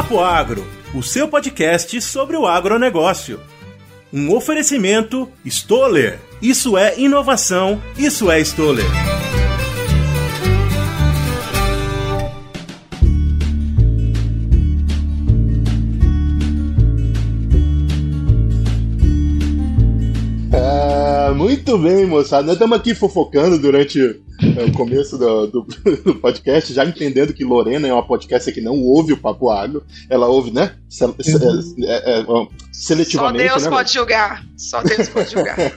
Papo Agro, o seu podcast sobre o agronegócio. Um oferecimento Stoller. Isso é inovação, isso é Stoller. Muito bem, moçada. Nós estamos aqui fofocando durante é, o começo do, do, do, podcast, já entendendo que Lorena é uma podcast que não ouve o Papo Agro. Ela ouve, né? Se, se, é, é, é seletivamente. Só Deus né, pode julgar. Só Deus pode julgar.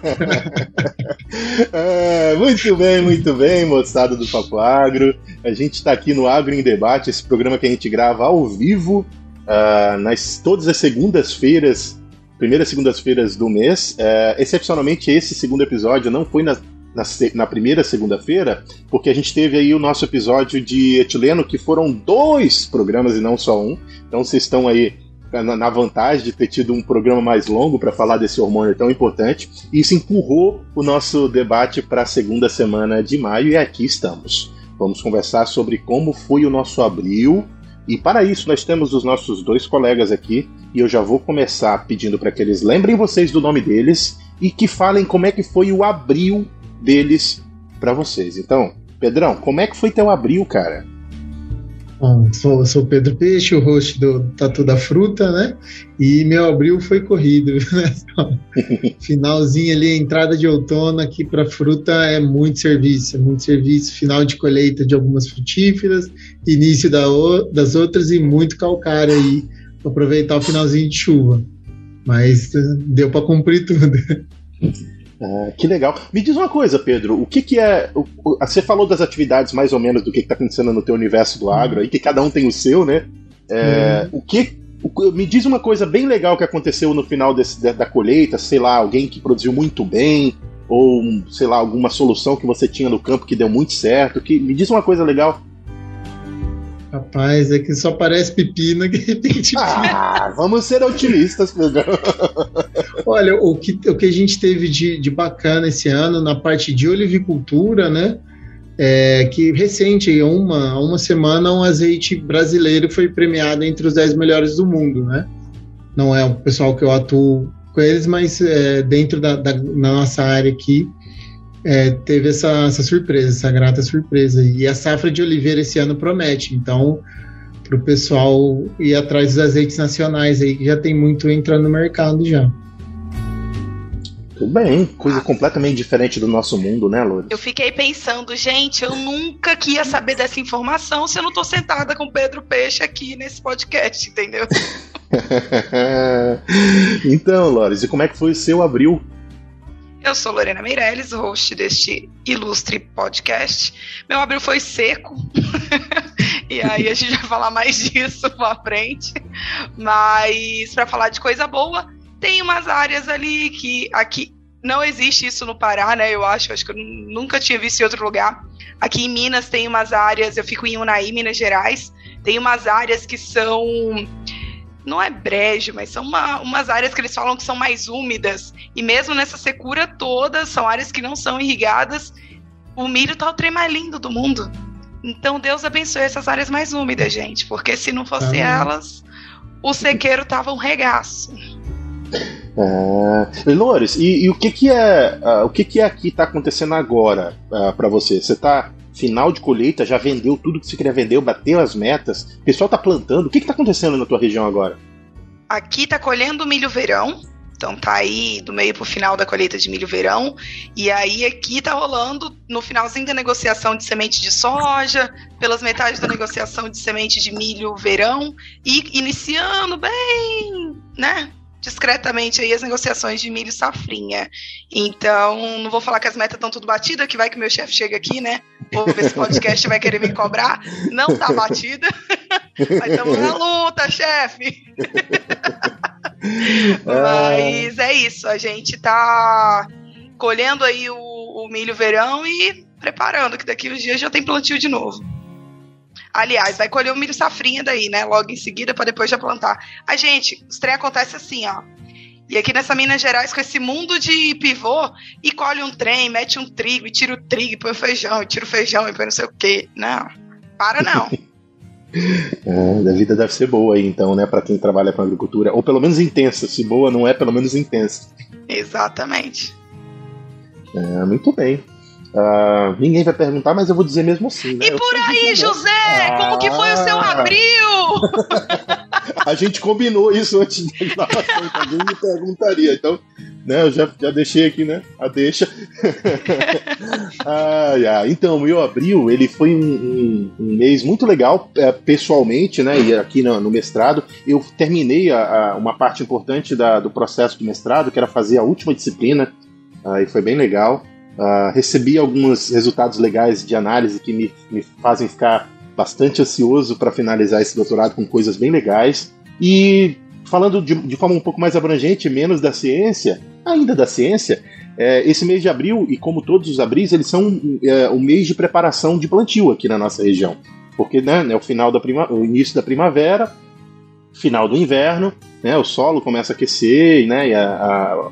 É, muito bem, muito bem, moçada do Papo Agro. A gente está aqui no Agro em Debate, esse programa que a gente grava ao vivo, uh, nas, todas as segundas-feiras primeiras segundas-feiras do mês. É, excepcionalmente, esse segundo episódio não foi na, na, na primeira segunda-feira, porque a gente teve aí o nosso episódio de etileno, que foram dois programas e não só um. Então vocês estão aí na, na vantagem de ter tido um programa mais longo para falar desse hormônio tão importante. E isso empurrou o nosso debate para a segunda semana de maio e aqui estamos. Vamos conversar sobre como foi o nosso abril, e para isso, nós temos os nossos dois colegas aqui, e eu já vou começar pedindo para que eles lembrem vocês do nome deles e que falem como é que foi o abril deles para vocês. Então, Pedrão, como é que foi teu abril, cara? Bom, sou, sou Pedro Peixe, o host do Tatu da Fruta, né? E meu abril foi corrido, né? Finalzinho ali, entrada de outono aqui para fruta é muito serviço, é muito serviço. Final de colheita de algumas frutíferas, início da das outras e muito calcário aí, aproveitar o finalzinho de chuva. Mas deu para cumprir tudo. Ah, que legal. Me diz uma coisa, Pedro. O que, que é. O, o, você falou das atividades mais ou menos do que está acontecendo no teu universo do agro aí, que cada um tem o seu, né? É, uhum. O que. O, me diz uma coisa bem legal que aconteceu no final desse, da, da colheita, sei lá, alguém que produziu muito bem, ou sei lá, alguma solução que você tinha no campo que deu muito certo. Que, me diz uma coisa legal Rapaz, é que só parece pepino que repente. Ah, vamos ser otimistas, Pedro. Olha, o que, o que a gente teve de, de bacana esse ano na parte de olivicultura, né? É que recente, uma, uma semana, um azeite brasileiro foi premiado entre os 10 melhores do mundo, né? Não é o pessoal que eu atuo com eles, mas é, dentro da, da, na nossa área aqui, é, teve essa, essa surpresa, essa grata surpresa. E a safra de oliveira esse ano promete. Então, para o pessoal ir atrás dos azeites nacionais aí, que já tem muito entrando no mercado já. Tudo bem, coisa ah. completamente diferente do nosso mundo, né, Lourdes? Eu fiquei pensando, gente, eu nunca que ia saber dessa informação se eu não tô sentada com Pedro Peixe aqui nesse podcast, entendeu? então, Lourdes, e como é que foi o seu abril eu sou Lorena Meirelles, host deste ilustre podcast. Meu abril foi seco. e aí a gente vai falar mais disso pra frente. Mas para falar de coisa boa, tem umas áreas ali que aqui não existe isso no Pará, né? Eu acho, acho que eu nunca tinha visto em outro lugar. Aqui em Minas tem umas áreas, eu fico em Unai, Minas Gerais, tem umas áreas que são não é brejo, mas são uma, umas áreas que eles falam que são mais úmidas. E mesmo nessa secura toda, são áreas que não são irrigadas. O milho tá o trem mais lindo do mundo. Então Deus abençoe essas áreas mais úmidas, gente, porque se não fossem elas, o sequeiro tava um regaço. Ah, Lores, e, e, o que que é uh, o que que é aqui tá acontecendo agora uh, ah, para você? Você tá final de colheita, já vendeu tudo que você queria vender, bateu as metas, o pessoal tá plantando. O que, que tá acontecendo na tua região agora? Aqui tá colhendo milho verão, então tá aí do meio pro final da colheita de milho verão. E aí aqui tá rolando no finalzinho da negociação de semente de soja, pelas metades da negociação de semente de milho verão e iniciando bem, né? Discretamente aí as negociações de milho safrinha. Então, não vou falar que as metas estão tudo batidas, que vai que meu chefe chega aqui, né? Vou ver se o podcast vai querer me cobrar. Não tá batida. Mas estamos na luta, chefe. Mas é isso, a gente tá colhendo aí o, o milho verão e preparando, que daqui uns dias já tem plantio de novo. Aliás, vai colher o milho safrinha daí, né? Logo em seguida, para depois já plantar. A gente, os trem acontece assim, ó. E aqui nessa Minas Gerais, com esse mundo de pivô, e colhe um trem, mete um trigo, e tira o trigo, e põe o feijão, e tira o feijão, e põe não sei o quê. Não, para não. É, a vida deve ser boa aí, então, né, para quem trabalha com agricultura, ou pelo menos intensa. Se boa não é, pelo menos intensa. Exatamente. É, muito bem. Uh, ninguém vai perguntar, mas eu vou dizer mesmo assim. Né? E por aí, José, ah, como que foi o seu ah. abril? a gente combinou isso antes da gravação, alguém me perguntaria. Então, né, eu já, já deixei aqui, né? A deixa. ah, Então, o meu abril, ele foi um, um, um mês muito legal, é, pessoalmente, né? E aqui no, no mestrado, eu terminei a, a, uma parte importante da, do processo de mestrado, que era fazer a última disciplina, ah, e foi bem legal. Uh, recebi alguns resultados legais de análise que me, me fazem ficar bastante ansioso para finalizar esse doutorado com coisas bem legais. E falando de, de, forma um pouco mais abrangente, menos da ciência, ainda da ciência, é, esse mês de abril, e como todos os abris, eles são é, o mês de preparação de plantio aqui na nossa região. Porque né, é o final da prima, o início da primavera, final do inverno, né, o solo começa a aquecer, né, e a, a,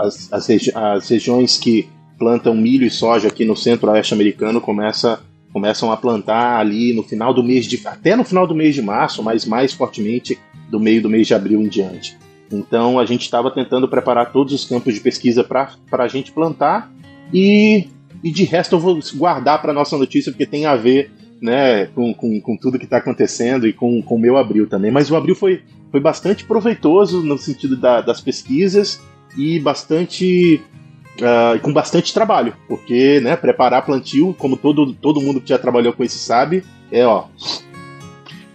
as, as, regi as regiões que plantam milho e soja aqui no centro-oeste americano começa, começam a plantar ali no final do mês de até no final do mês de março, mas mais fortemente do meio do mês de abril em diante. Então a gente estava tentando preparar todos os campos de pesquisa para a gente plantar e, e de resto eu vou guardar para nossa notícia porque tem a ver né, com, com, com tudo que está acontecendo e com, com o meu abril também. Mas o abril foi, foi bastante proveitoso no sentido da, das pesquisas e bastante uh, com bastante trabalho, porque né, preparar plantio, como todo, todo mundo que já trabalhou com isso sabe, é ó.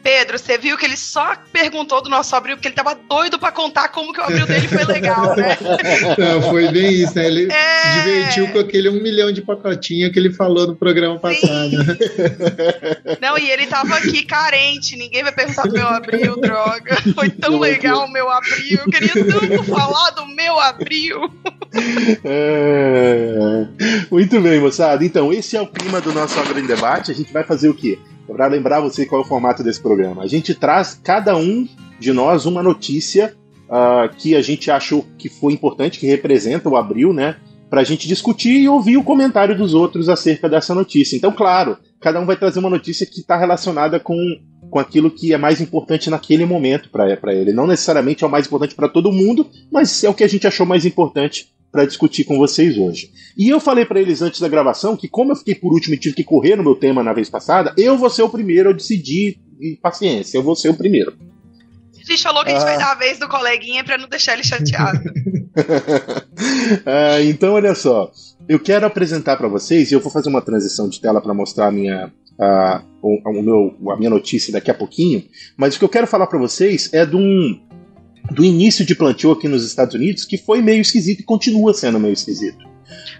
Pedro, você viu que ele só perguntou do nosso abril, porque ele tava doido para contar como que o abril dele foi legal, né? Não, foi bem isso, né? Ele é... se divertiu com aquele um milhão de pacotinho que ele falou no programa passado. Não, e ele tava aqui carente, ninguém vai perguntar do meu abril, droga. Foi tão legal o meu abril, eu queria tanto falar do meu abril. É... Muito bem, moçada. Então, esse é o clima do nosso em Debate. A gente vai fazer o quê? Para lembrar você qual é o formato desse programa. A gente traz cada um de nós uma notícia uh, que a gente achou que foi importante, que representa o abril, né? Para a gente discutir e ouvir o comentário dos outros acerca dessa notícia. Então, claro, cada um vai trazer uma notícia que está relacionada com, com aquilo que é mais importante naquele momento para ele. Não necessariamente é o mais importante para todo mundo, mas é o que a gente achou mais importante para discutir com vocês hoje. E eu falei para eles antes da gravação que, como eu fiquei por último e tive que correr no meu tema na vez passada, eu vou ser o primeiro a decidir. E paciência, eu vou ser o primeiro. A gente falou que a gente ah. vai dar a vez do coleguinha para não deixar ele chateado. ah, então, olha só. Eu quero apresentar para vocês, e eu vou fazer uma transição de tela para mostrar a minha, a, o, o meu, a minha notícia daqui a pouquinho. Mas o que eu quero falar para vocês é de um, do início de plantio aqui nos Estados Unidos, que foi meio esquisito e continua sendo meio esquisito.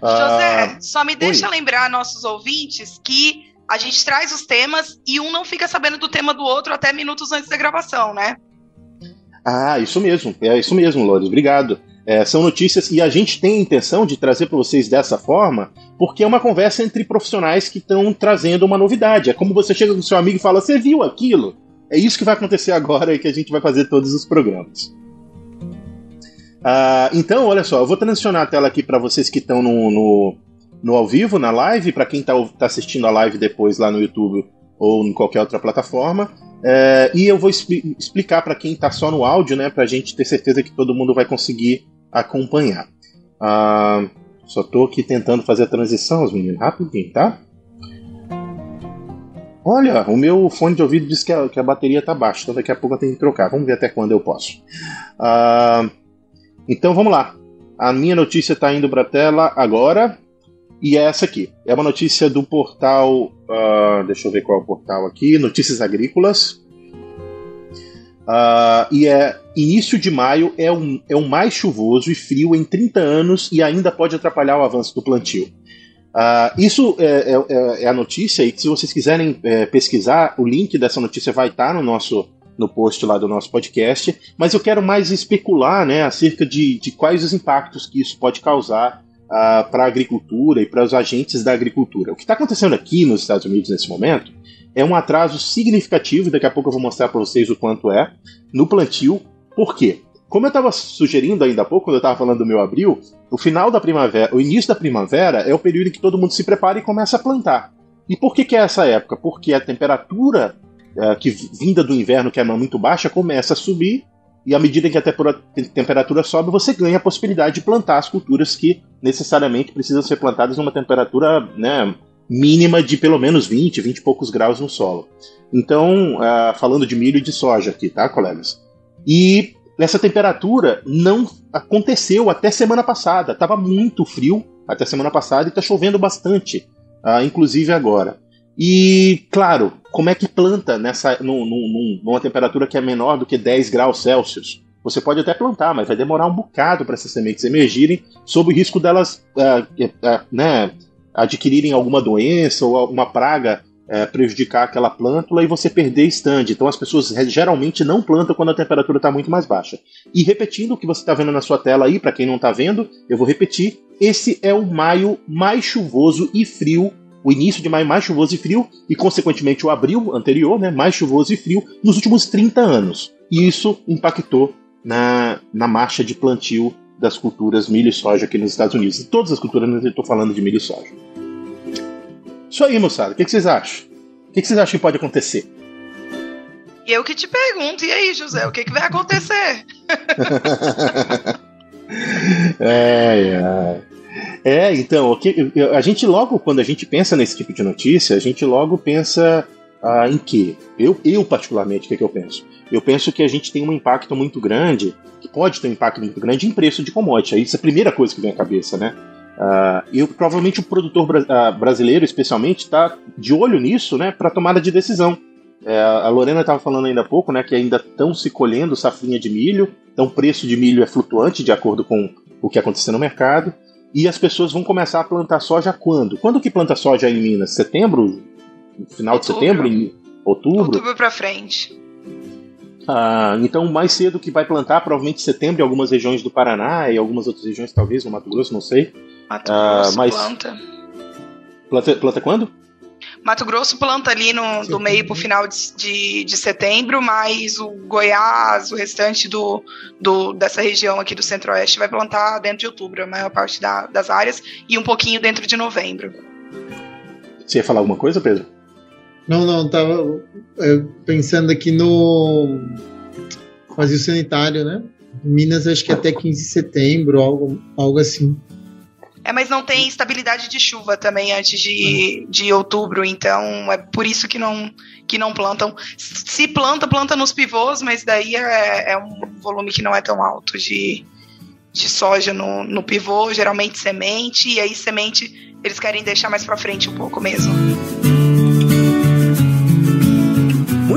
José, ah, só me deixa oi. lembrar nossos ouvintes que a gente traz os temas e um não fica sabendo do tema do outro até minutos antes da gravação, né? Ah, isso mesmo, é isso mesmo, Lores, obrigado. É, são notícias e a gente tem a intenção de trazer para vocês dessa forma, porque é uma conversa entre profissionais que estão trazendo uma novidade. É como você chega com seu amigo e fala: Você viu aquilo? É isso que vai acontecer agora e que a gente vai fazer todos os programas. Uh, então, olha só, eu vou transicionar a tela aqui para vocês que estão no, no, no, ao vivo, na live, para quem está tá assistindo a live depois lá no YouTube ou em qualquer outra plataforma. Uh, e eu vou expli explicar para quem está só no áudio, né, para a gente ter certeza que todo mundo vai conseguir acompanhar. Uh, só estou aqui tentando fazer a transição, os meninos, rapidinho, tá? Olha, o meu fone de ouvido diz que a, que a bateria está baixa, então daqui a pouco eu tenho que trocar. Vamos ver até quando eu posso. Uh, então vamos lá. A minha notícia está indo para a tela agora. E é essa aqui. É uma notícia do portal. Uh, deixa eu ver qual é o portal aqui. Notícias Agrícolas. Uh, e é início de maio é é o mais chuvoso e frio em 30 anos e ainda pode atrapalhar o avanço do plantio. Uh, isso é, é, é, a notícia, e se vocês quiserem é, pesquisar, o link dessa notícia vai estar no nosso no post lá do nosso podcast, mas eu quero mais especular né, acerca de, de quais os impactos que isso pode causar uh, para a agricultura e para os agentes da agricultura. O que está acontecendo aqui nos Estados Unidos nesse momento é um atraso significativo, daqui a pouco eu vou mostrar para vocês o quanto é, no plantio. Por quê? Como eu estava sugerindo ainda há pouco, quando eu estava falando do meu abril, o final da primavera, o início da primavera é o período em que todo mundo se prepara e começa a plantar. E por que, que é essa época? Porque a temperatura uh, que vinda do inverno, que é muito baixa, começa a subir, e à medida que a temperatura sobe, você ganha a possibilidade de plantar as culturas que necessariamente precisam ser plantadas numa temperatura né, mínima de pelo menos 20, 20 e poucos graus no solo. Então, uh, falando de milho e de soja aqui, tá, colegas? E essa temperatura não aconteceu até semana passada. Estava muito frio até semana passada e está chovendo bastante, uh, inclusive agora. E, claro, como é que planta nessa, num, num, numa temperatura que é menor do que 10 graus Celsius? Você pode até plantar, mas vai demorar um bocado para essas sementes emergirem, sob o risco delas uh, uh, né, adquirirem alguma doença ou alguma praga é, prejudicar aquela plântula e você perder stand. Então as pessoas geralmente não plantam quando a temperatura está muito mais baixa. E repetindo o que você está vendo na sua tela aí, para quem não está vendo, eu vou repetir. Esse é o maio mais chuvoso e frio, o início de maio mais chuvoso e frio, e consequentemente o abril anterior, né, mais chuvoso e frio, nos últimos 30 anos. E isso impactou na, na marcha de plantio das culturas milho e soja aqui nos Estados Unidos. E todas as culturas, eu estou falando de milho e soja. Isso aí, moçada. O que, vocês acham? O que, vocês acham que pode acontecer? Eu que te pergunto, e aí, José, o que, que vai acontecer? é, é. é, então, a gente logo, quando a gente pensa nesse tipo de notícia, a gente logo pensa ah, em quê? Eu, eu particularmente, o que, que eu penso? Eu penso que a gente tem um impacto muito grande, que pode ter um impacto muito grande em preço de commodity. Isso é a primeira coisa que vem à cabeça, né? Uh, e provavelmente o produtor bra uh, brasileiro, especialmente, está de olho nisso, né, para tomada de decisão. É, a Lorena estava falando ainda há pouco, né, que ainda estão se colhendo safrinha de milho, então o preço de milho é flutuante de acordo com o que aconteceu no mercado. E as pessoas vão começar a plantar soja quando? Quando que planta soja em Minas? Setembro? Final outubro. de setembro? Em outubro? Outubro para frente. Ah, então, mais cedo que vai plantar, provavelmente setembro, em algumas regiões do Paraná e algumas outras regiões, talvez, no Mato Grosso, não sei. Mato Grosso uh, mas... planta. planta. Planta quando? Mato Grosso planta ali no, do meio para o final de, de, de, setembro, mas o Goiás, o restante do, do, dessa região aqui do centro-oeste vai plantar dentro de outubro, a maior parte da, das áreas, e um pouquinho dentro de novembro. Você ia falar alguma coisa, Pedro? Não, não, tava é, pensando aqui no vazio sanitário, né? Minas acho que até 15 de setembro, algo, algo assim. É, mas não tem estabilidade de chuva também antes de, de outubro, então é por isso que não, que não plantam. Se planta, planta nos pivôs, mas daí é, é um volume que não é tão alto de, de soja no, no pivô, geralmente semente, e aí semente eles querem deixar mais para frente um pouco mesmo.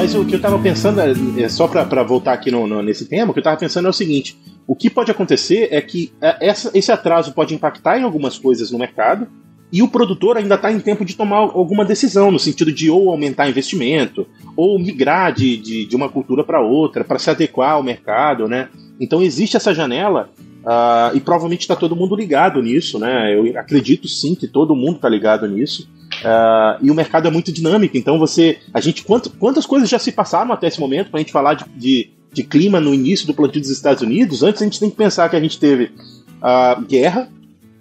Mas o que eu estava pensando, é, é só para voltar aqui no, no, nesse tema, o que eu estava pensando é o seguinte: o que pode acontecer é que é, essa, esse atraso pode impactar em algumas coisas no mercado, e o produtor ainda está em tempo de tomar alguma decisão, no sentido de ou aumentar investimento, ou migrar de, de, de uma cultura para outra, para se adequar ao mercado, né? Então existe essa janela uh, e provavelmente está todo mundo ligado nisso, né? Eu acredito sim que todo mundo está ligado nisso. Uh, e o mercado é muito dinâmico, então você. A gente. Quanto, quantas coisas já se passaram até esse momento para a gente falar de, de, de, clima no início do plantio dos Estados Unidos? Antes a gente tem que pensar que a gente teve a guerra,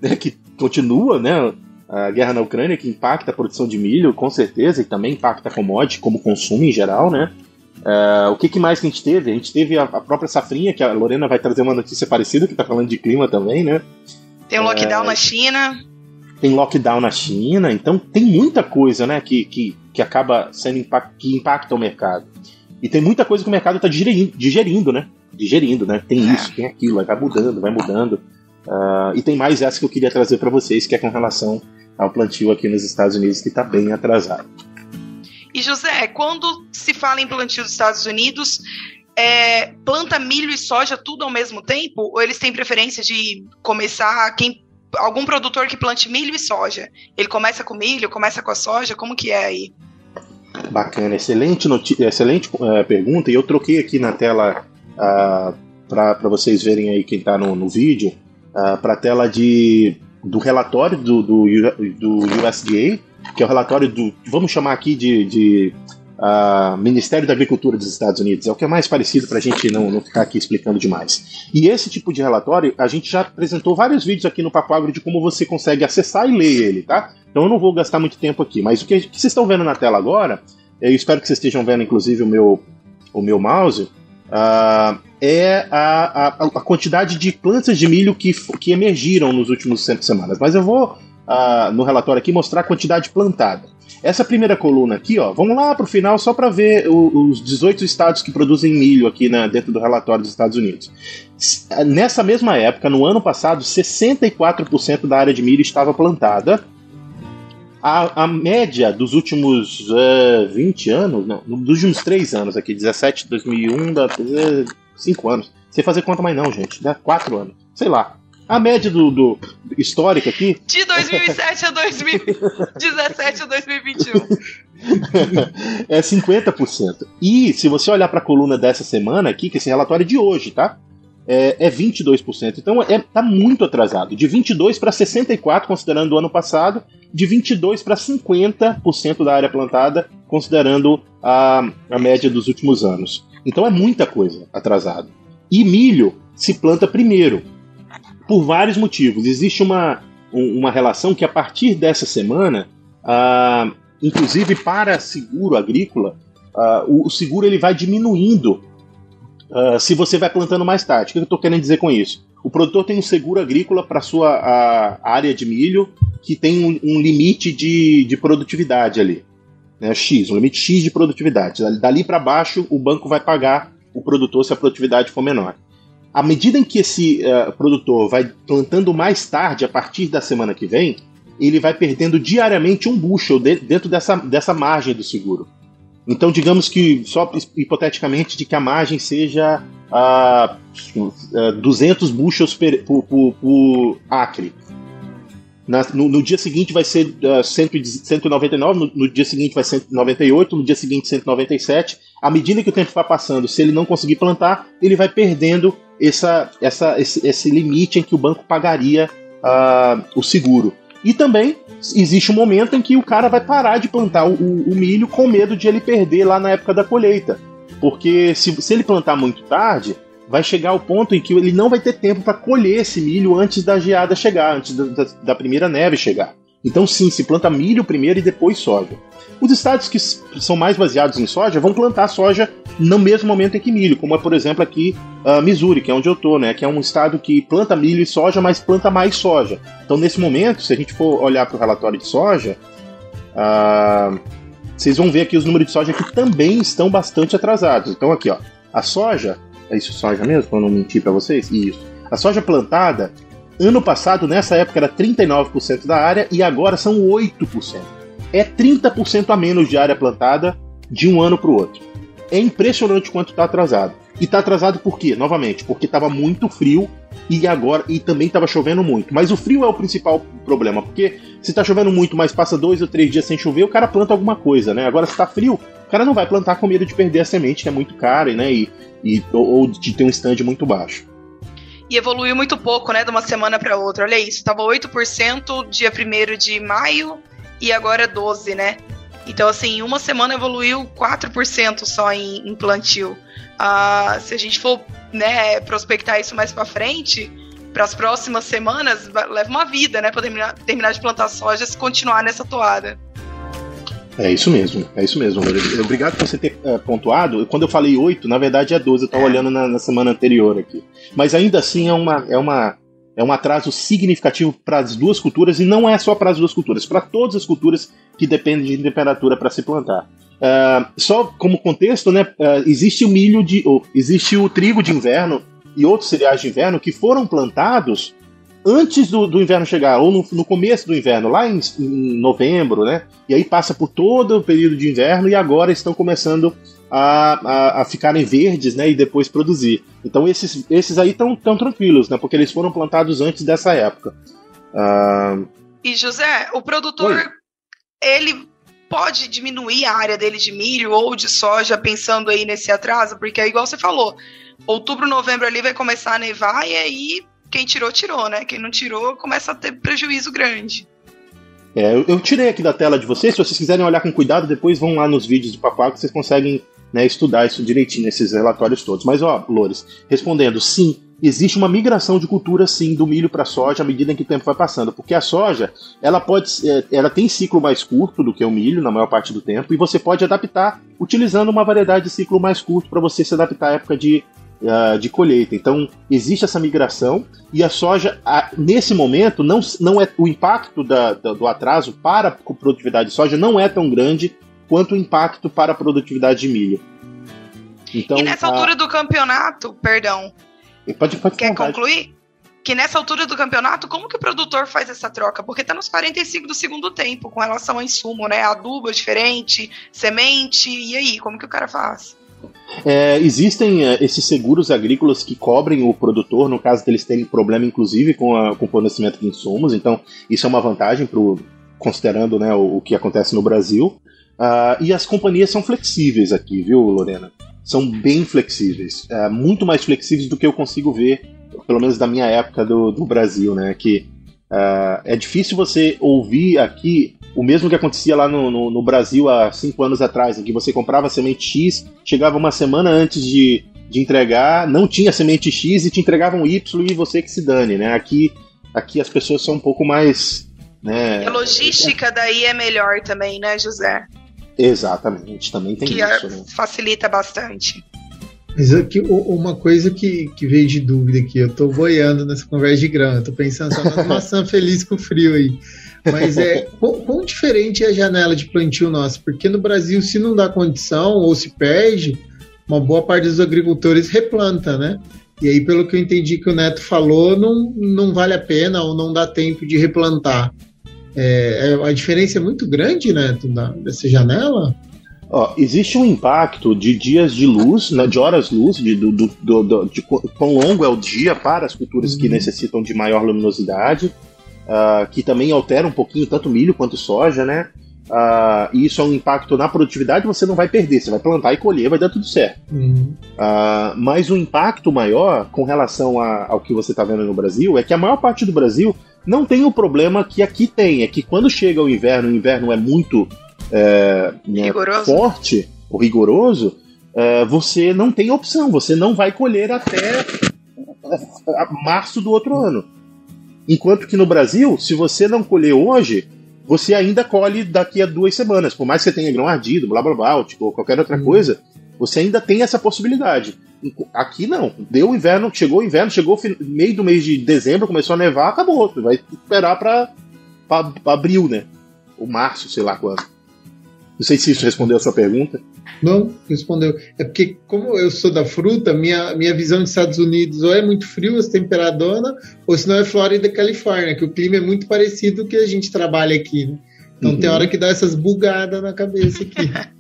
né, que continua, né? A guerra na Ucrânia, que impacta a produção de milho, com certeza, e também impacta a commodity como consumo em geral, né? Uh, o que, que, mais que a gente teve? A gente teve a, a, própria safrinha, que a Lorena vai trazer uma notícia parecida, que está falando de clima também, né? Tem um lockdown uh, na China tem lockdown na China, então tem muita coisa né, que, que, que acaba sendo impact, que impacta o mercado. E tem muita coisa que o mercado está digerindo, digerindo, né? Digerindo, né? Tem isso, tem aquilo, vai mudando, vai mudando. Uh, e tem mais essa que eu queria trazer para vocês, que é com relação ao plantio aqui nos Estados Unidos, que está bem atrasado. E José, quando se fala em plantio dos Estados Unidos, é, planta milho e soja tudo ao mesmo tempo? Ou eles têm preferência de começar, quem algum produtor que plante milho e soja, ele começa com milho, começa com a soja, como que é aí? Bacana, excelente, excelente uh, pergunta. E eu troquei aqui na tela uh, ah, para vocês verem aí quem está no, no, vídeo, ah, para a tela de, do relatório do, do, do, USDA, que é o relatório do, vamos chamar aqui de, de uh, Ministério da Agricultura dos Estados Unidos. É o que é mais parecido para a gente não, não ficar aqui explicando demais. E esse tipo de relatório, a gente já apresentou vários vídeos aqui no Papo Agro de como você consegue acessar e ler ele, tá? Então eu não vou gastar muito tempo aqui, mas o que, que vocês estão vendo na tela agora, eu espero que vocês estejam vendo inclusive o meu, o meu mouse, uh, é a, a, a, quantidade de plantas de milho que, que emergiram nos últimos semanas. Mas eu vou, uh, no relatório aqui, mostrar a quantidade plantada. Essa primeira coluna aqui, ó, vamos lá para o final só para ver o, os 18 estados que produzem milho aqui na, dentro do relatório dos Estados Unidos. Nessa mesma época, no ano passado, 64% da área de milho estava plantada. A, a média dos últimos uh, 20 anos, não, dos últimos 3 anos aqui, 17, 2001, da, 5 anos. Sem fazer conta mais não, gente, dá 4 anos. Sei lá, a média do, do histórica aqui. De 2007 a 2017 a 2021. é 50%. E se você olhar para a coluna dessa semana aqui, que esse relatório é de hoje, tá? É, é 22%. Então é, tá muito atrasado. De 22 para 64, considerando o ano passado, de 22 para 50% da área plantada, considerando a, a média dos últimos anos. Então é muita coisa atrasado. E milho se planta primeiro por vários motivos. Existe uma, uma relação que a partir dessa semana, uh, inclusive para seguro agrícola, uh, o, o, seguro ele vai diminuindo uh, se você vai plantando mais tarde. O que eu estou querendo dizer com isso? O produtor tem um seguro agrícola para sua área de milho que tem um, um limite de, de produtividade ali. Né, X, um limite X de produtividade. Dali para baixo, o banco vai pagar o produtor se a produtividade for menor à medida em que esse uh, produtor vai plantando mais tarde, a partir da semana que vem, ele vai perdendo diariamente um bushel de, dentro dessa, dessa margem do seguro. Então, digamos que, só hipoteticamente, de que a margem seja uh, uh, 200 bushels per, por, por, por acre. Na, no, no, dia seguinte vai ser uh, 199, no, no, dia seguinte vai ser 198, no dia seguinte 197. À medida que o tempo vai passando, se ele não conseguir plantar, ele vai perdendo essa, essa, esse, esse limite em que o banco pagaria uh, o seguro. E também existe um momento em que o cara vai parar de plantar o, o, milho com medo de ele perder lá na época da colheita. Porque se, se ele plantar muito tarde, vai chegar ao ponto em que ele não vai ter tempo para colher esse milho antes da geada chegar, antes da, da, primeira neve chegar. Então, sim, se planta milho primeiro e depois soja. Os estados que são mais baseados em soja vão plantar soja no mesmo momento em que milho, como é, por exemplo, aqui uh, Missouri, que é onde eu tô, né? Que é um estado que planta milho e soja, mas planta mais soja. Então, nesse momento, se a gente for olhar para o relatório de soja, uh, vocês vão ver aqui os números de soja que também estão bastante atrasados. Então, aqui, ó, a soja, é isso soja mesmo, para não mentir para vocês? Isso. A soja plantada Ano passado, nessa época, era 39% da área e agora são 8%. É 30% a menos de área plantada de um ano para o outro. É impressionante quanto está atrasado. E está atrasado por quê? Novamente, porque estava muito frio e agora e também estava chovendo muito. Mas o frio é o principal problema, porque se está chovendo muito, mas passa dois ou três dias sem chover, o cara planta alguma coisa, né? Agora se está frio, o cara não vai plantar com medo de perder a semente, que é muito cara, né? E, e ou, ou de ter um stand muito baixo e evoluiu muito pouco, né, de uma semana para outra. Olha isso, tava 8% dia 1 de maio e agora 12, né? Então, assim, uma semana evoluiu 4% só em, em plantio. Uh, se a gente for né, prospectar isso mais para frente, para as próximas semanas, leva uma vida, né, para terminar, terminar de plantar soja se continuar nessa toada. É isso mesmo, é isso mesmo. Obrigado por você ter é, pontuado. Quando eu falei 8, na verdade é 12, eu estava olhando na, na, semana anterior aqui. Mas ainda assim é, uma, é, uma, é um atraso significativo para as duas culturas, e não é só para as duas culturas, para todas as culturas que dependem de temperatura para se plantar. Uh, só como contexto, né, uh, existe o milho de. Oh, existe o trigo de inverno e outros cereais de inverno que foram plantados antes do, do inverno chegar, ou no, no, começo do inverno, lá em, em, novembro, né? E aí passa por todo o período de inverno e agora estão começando a, a, a ficarem verdes, né? E depois produzir. Então esses, esses aí estão tão tranquilos, né? Porque eles foram plantados antes dessa época. Uh... E José, o produtor, Oi. ele pode diminuir a área dele de milho ou de soja pensando aí nesse atraso? Porque é igual você falou, outubro, novembro ali vai começar a nevar e aí quem tirou, tirou, né? Quem não tirou começa a ter prejuízo grande. É, eu, tirei aqui da tela de vocês, se vocês quiserem olhar com cuidado, depois vão lá nos vídeos de Papaco que vocês conseguem né, estudar isso direitinho, esses relatórios todos. Mas, ó, Lores, respondendo, sim, existe uma migração de cultura, sim, do milho para a soja à medida que o tempo vai passando, porque a soja, ela pode, é, ela tem ciclo mais curto do que o milho, na maior parte do tempo, e você pode adaptar utilizando uma variedade de ciclo mais curto para você se adaptar à época de uh, de colheita. Então, existe essa migração e a soja, nesse momento, não, não é o impacto da, da, do atraso para a produtividade de soja não é tão grande quanto o impacto para a produtividade de milho. Então, e nessa a... altura do campeonato, perdão, pode, pode quer concluir? Que nessa altura do campeonato, como que o produtor faz essa troca? Porque tá nos 45 do segundo tempo com relação ao insumo, né? Adubo é diferente, semente, e aí, como que o cara faz? É, existem é, esses seguros agrícolas que cobrem o produtor no caso deles terem problema, inclusive, com, a, com o fornecimento de insumos. Então, isso é uma vantagem pro, considerando né, o, o, que acontece no Brasil. Uh, e as companhias são flexíveis aqui, viu, Lorena? São bem flexíveis. Uh, muito mais flexíveis do que eu consigo ver, pelo menos da minha época do, do Brasil, né? Que uh, é difícil você ouvir aqui o mesmo que acontecia lá no, no, no, Brasil há cinco anos atrás, em que você comprava semente X, chegava uma semana antes de, de entregar, não tinha semente X e te entregavam Y e você que se dane, né? Aqui, aqui as pessoas são um pouco mais. Né, a logística daí é melhor também, né, José? Exatamente, também tem que isso. Né? Facilita bastante. Mas aqui, uma coisa que, que veio de dúvida aqui, eu tô boiando nessa conversa de grama, tô pensando só na maçã feliz com frio aí. Mas é quão, quão, diferente é a janela de plantio nossa? Porque no Brasil, se não dá condição ou se perde, uma boa parte dos agricultores replanta, né? E aí, pelo que eu entendi que o Neto falou, não, não vale a pena ou não dá tempo de replantar. É, é a diferença é muito grande, Neto, da, dessa janela? Ó, existe um impacto de dias de luz, né, de horas-luz, de, do, do, do, de quão longo é o dia para as culturas uhum. que necessitam de maior luminosidade uh, que também altera um pouquinho tanto milho quanto soja, né? Uh, e isso é um impacto na produtividade, você não vai perder, você vai plantar e colher, vai dar tudo certo. Uhum. Uh, mas o impacto maior com relação a, ao que você está vendo no Brasil é que a maior parte do Brasil não tem o problema que aqui tem, é que quando chega o inverno, o inverno é muito é, né, forte ou rigoroso, é, você não tem opção, você não vai colher até março do outro ano. Enquanto que no Brasil, se você não colher hoje, você ainda colhe daqui a duas semanas. Por mais que você tenha grão ardido, blá blá blá, tipo, ou qualquer outra hum. coisa, você ainda tem essa possibilidade. Aqui não. Deu o inverno, chegou o inverno, chegou meio do mês de dezembro, começou a nevar, acabou. Você vai esperar para abril, né? Ou março, sei lá quando. Não sei se isso respondeu a sua pergunta. Não, respondeu. É porque, como eu sou da fruta, minha, minha visão dos Estados Unidos ou é muito frio, as temperadona, ou se não é Flórida e Califórnia, que o clima é muito parecido com o que a gente trabalha aqui. Né? Então uhum. tem hora que dá essas bugadas na cabeça aqui.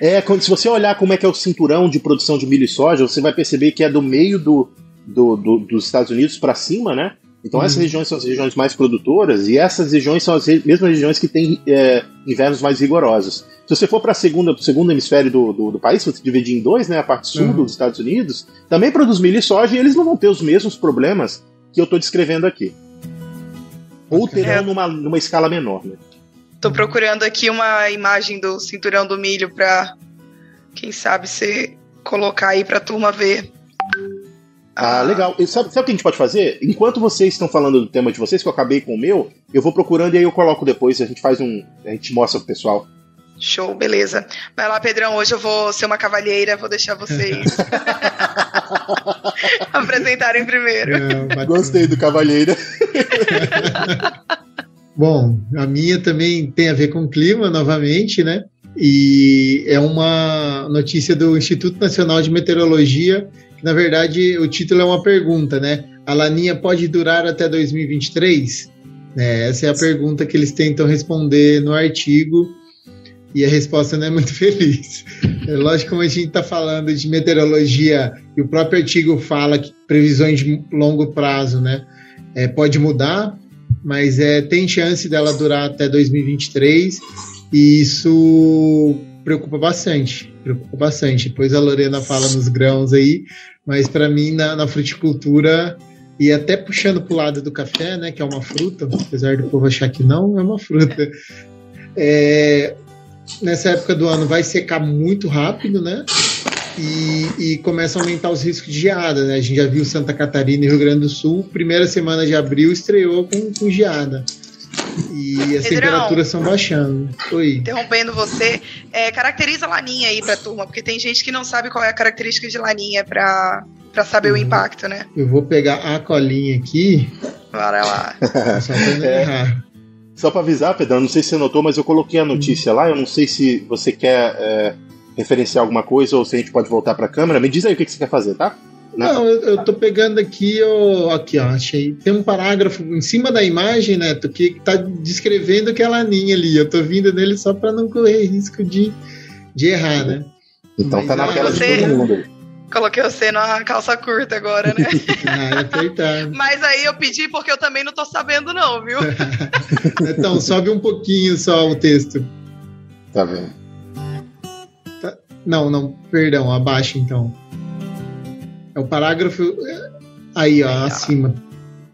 É, quando, se você olhar como é que é o cinturão de produção de milho e soja, você vai perceber que é do meio do, do, do dos Estados Unidos para cima, né? Então essas uhum. regiões são as regiões mais produtoras e essas regiões são as mesmas regiões que têm é, invernos mais rigorosos. Se você for para o segundo hemisfério do, do, do, país, se você dividir em dois, né, a parte sul uhum. dos Estados Unidos, também produz milho e soja e eles não vão ter os mesmos problemas que eu estou descrevendo aqui. Ou terão é. numa, numa escala menor. Né? Tô procurando aqui uma imagem do cinturão do milho para, quem sabe, você colocar aí para a turma ver. Ah, legal. E sabe, sabe o que a gente pode fazer? Enquanto vocês estão falando do tema de vocês, que eu acabei com o meu, eu vou procurando e aí eu coloco depois, a gente faz um. A gente mostra pro pessoal. Show, beleza. Vai lá, Pedrão. Hoje eu vou ser uma cavalheira, vou deixar vocês apresentarem primeiro. É, Gostei do cavalheira. Bom, a minha também tem a ver com clima, novamente, né? E é uma notícia do Instituto Nacional de Meteorologia na verdade, o título é uma pergunta, né? A laninha pode durar até 2023? É, essa é a pergunta que eles tentam responder no artigo e a resposta não é muito feliz. É lógico, como a gente está falando de meteorologia e o próprio artigo fala que previsões de longo prazo, né, é, pode mudar, mas é, tem chance dela durar até 2023 e isso preocupa bastante, preocupa bastante. Depois a Lorena fala nos grãos aí, mas para mim na, na, fruticultura e até puxando para o lado do café, né, que é uma fruta, apesar do povo achar que não, é uma fruta. É, nessa época do ano vai secar muito rápido, né? E, e, começa a aumentar os riscos de geada, né? A gente já viu Santa Catarina e Rio Grande do Sul, primeira semana de abril estreou com, com geada. E as Pedrão, temperaturas estão baixando. Oi. Interrompendo você, é, caracteriza a laninha aí pra turma, porque tem gente que não sabe qual é a característica de laninha pra, pra saber uhum. o impacto, né? Eu vou pegar a colinha aqui. Bora lá. Só pra não é. errar. Só para avisar, Pedrão, não sei se você notou, mas eu coloquei a notícia lá. Eu não sei se você quer é, referenciar alguma coisa ou se a gente pode voltar para a câmera. Me diz aí o que, que você quer fazer, tá? Não, eu, eu tô pegando aqui, ó, aqui, ó, achei. Tem um parágrafo em cima da imagem, Neto, que tá descrevendo aquela linha ali. Eu tô vindo nele só para não correr risco de, de errar, né? Então Mas, tá na tela você... de todo mundo. Coloquei você na calça curta agora, né? ah, Mas aí eu pedi porque eu também não tô sabendo, não, viu? então, sobe um pouquinho só o texto. Tá vendo? Tá. Não, não, perdão, abaixo então. É o parágrafo é, aí, ó, aí, acima.